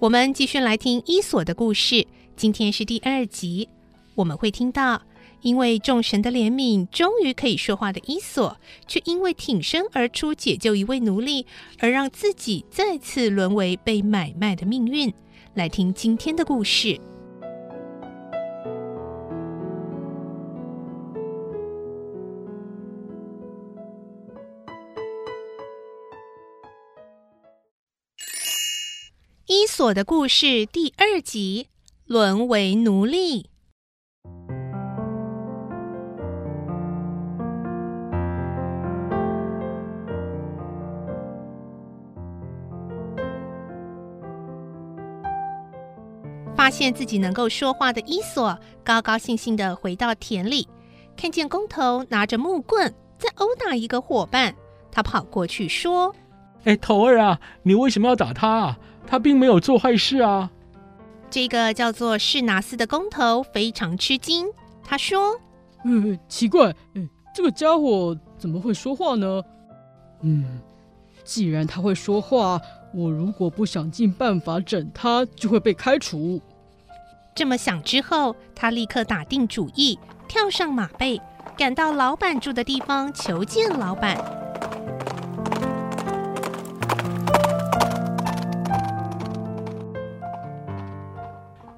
我们继续来听伊索的故事。今天是第二集，我们会听到，因为众神的怜悯，终于可以说话的伊索，却因为挺身而出解救一位奴隶，而让自己再次沦为被买卖的命运。来听今天的故事。索的故事第二集：沦为奴隶。发现自己能够说话的伊索，高高兴兴的回到田里，看见工头拿着木棍在殴打一个伙伴，他跑过去说：“哎，头儿啊，你为什么要打他啊？”他并没有做坏事啊！这个叫做士拿斯的工头非常吃惊。他说：“嗯，奇怪，嗯，这个家伙怎么会说话呢？嗯，既然他会说话，我如果不想尽办法整他，就会被开除。”这么想之后，他立刻打定主意，跳上马背，赶到老板住的地方求见老板。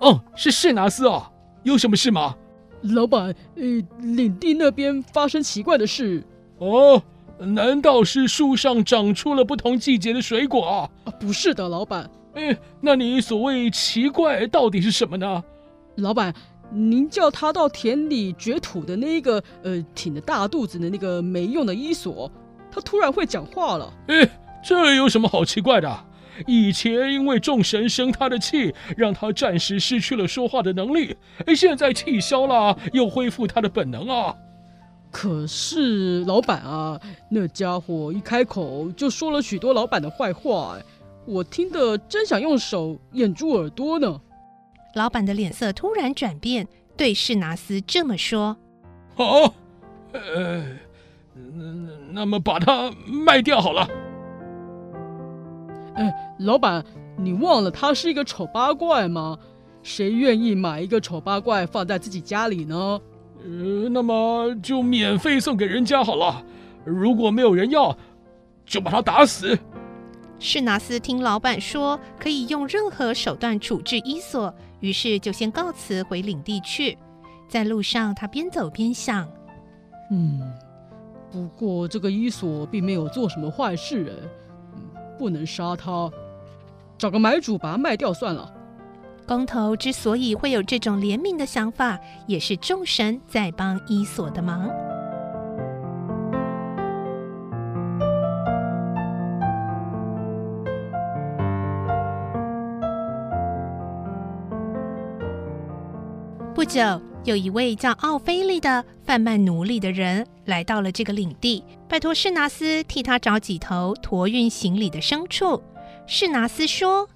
哦，是士拿斯啊，有什么事吗？老板，呃，领地那边发生奇怪的事。哦，难道是树上长出了不同季节的水果啊？啊，不是的，老板。哎，那你所谓奇怪到底是什么呢？老板，您叫他到田里掘土的那个，呃，挺着大肚子的那个没用的伊索，他突然会讲话了。哎，这有什么好奇怪的？以前因为众神生他的气，让他暂时失去了说话的能力。哎，现在气消了，又恢复他的本能啊。可是老板啊，那家伙一开口就说了许多老板的坏话，我听得真想用手掩住耳朵呢。老板的脸色突然转变，对士拿斯这么说：“好，呃，那么把它卖掉好了。”哎，老板，你忘了他是一个丑八怪吗？谁愿意买一个丑八怪放在自己家里呢？呃，那么就免费送给人家好了。如果没有人要，就把他打死。士拿斯听老板说可以用任何手段处置伊索，于是就先告辞回领地去。在路上，他边走边想：嗯，不过这个伊索并没有做什么坏事，哎。不能杀他，找个买主把他卖掉算了。工头之所以会有这种怜悯的想法，也是众神在帮伊索的忙。不久，有一位叫奥菲利的贩卖奴隶的人来到了这个领地。拜托士拿斯替他找几头驮运行李的牲畜。士拿斯说：“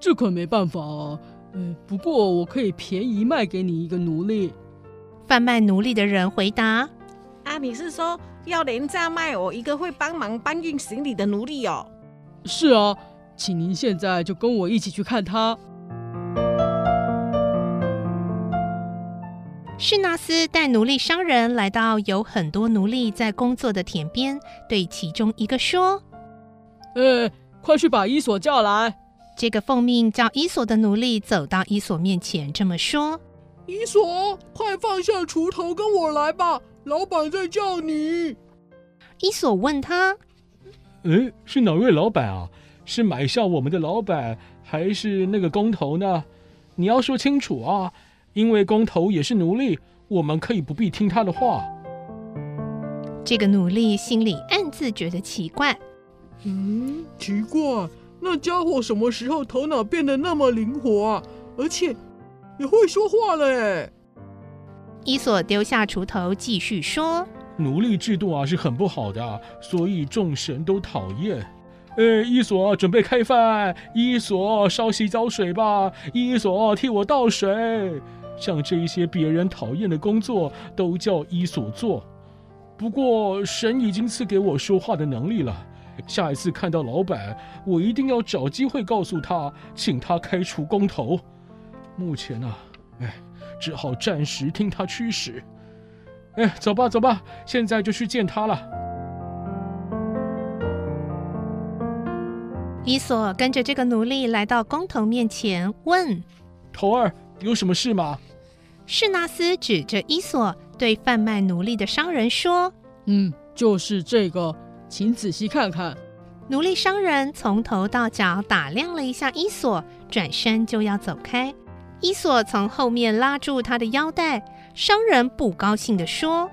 这可没办法啊，嗯，不过我可以便宜卖给你一个奴隶。”贩卖奴隶的人回答：“啊，你是说要廉价卖我一个会帮忙搬运行李的奴隶哦？”“是啊，请您现在就跟我一起去看他。”士拿斯带奴隶商人来到有很多奴隶在工作的田边，对其中一个说：“呃，快去把伊索叫来。”这个奉命叫伊索的奴隶走到伊索面前，这么说：“伊索，快放下锄头，跟我来吧，老板在叫你。伊索问他：“诶，是哪位老板啊？是买下我们的老板，还是那个工头呢？你要说清楚啊，因为工头也是奴隶，我们可以不必听他的话。”这个奴隶心里暗自觉得奇怪。嗯，奇怪，那家伙什么时候头脑变得那么灵活啊？而且也会说话了诶。伊索丢下锄头，继续说：“奴隶制度啊是很不好的，所以众神都讨厌。哎，伊索，准备开饭。伊索，烧洗澡水吧。伊索，替我倒水。像这一些别人讨厌的工作，都叫伊索做。不过神已经赐给我说话的能力了。”下一次看到老板，我一定要找机会告诉他，请他开除工头。目前呢、啊，哎，只好暂时听他驱使。哎，走吧，走吧，现在就去见他了。伊索跟着这个奴隶来到工头面前，问：“头儿，有什么事吗？”士纳斯指着伊索对贩卖奴隶的商人说：“嗯，就是这个。”请仔细看看，奴隶商人从头到脚打量了一下伊索，转身就要走开。伊索从后面拉住他的腰带，商人不高兴地说：“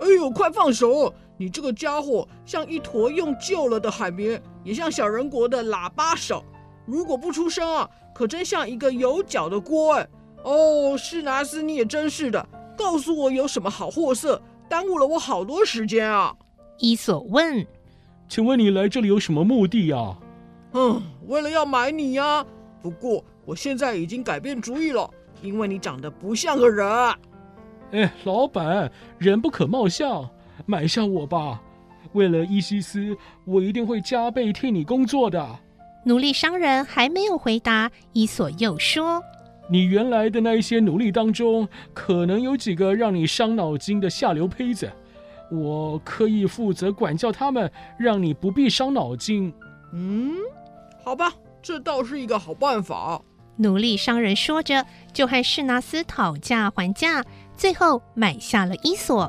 哎呦，快放手！你这个家伙像一坨用旧了的海绵，也像小人国的喇叭手。如果不出声啊，可真像一个有脚的锅哎！哦，施纳斯，你也真是的，告诉我有什么好货色，耽误了我好多时间啊！”伊索问。请问你来这里有什么目的呀？嗯，为了要买你呀。不过我现在已经改变主意了，因为你长得不像个人。哎，老板，人不可貌相，买下我吧。为了伊西斯，我一定会加倍替你工作的。奴隶商人还没有回答，伊索又说：“你原来的那一些奴隶当中，可能有几个让你伤脑筋的下流胚子。”我可以负责管教他们，让你不必伤脑筋。嗯，好吧，这倒是一个好办法。奴隶商人说着，就和士纳斯讨价还价，最后买下了伊索。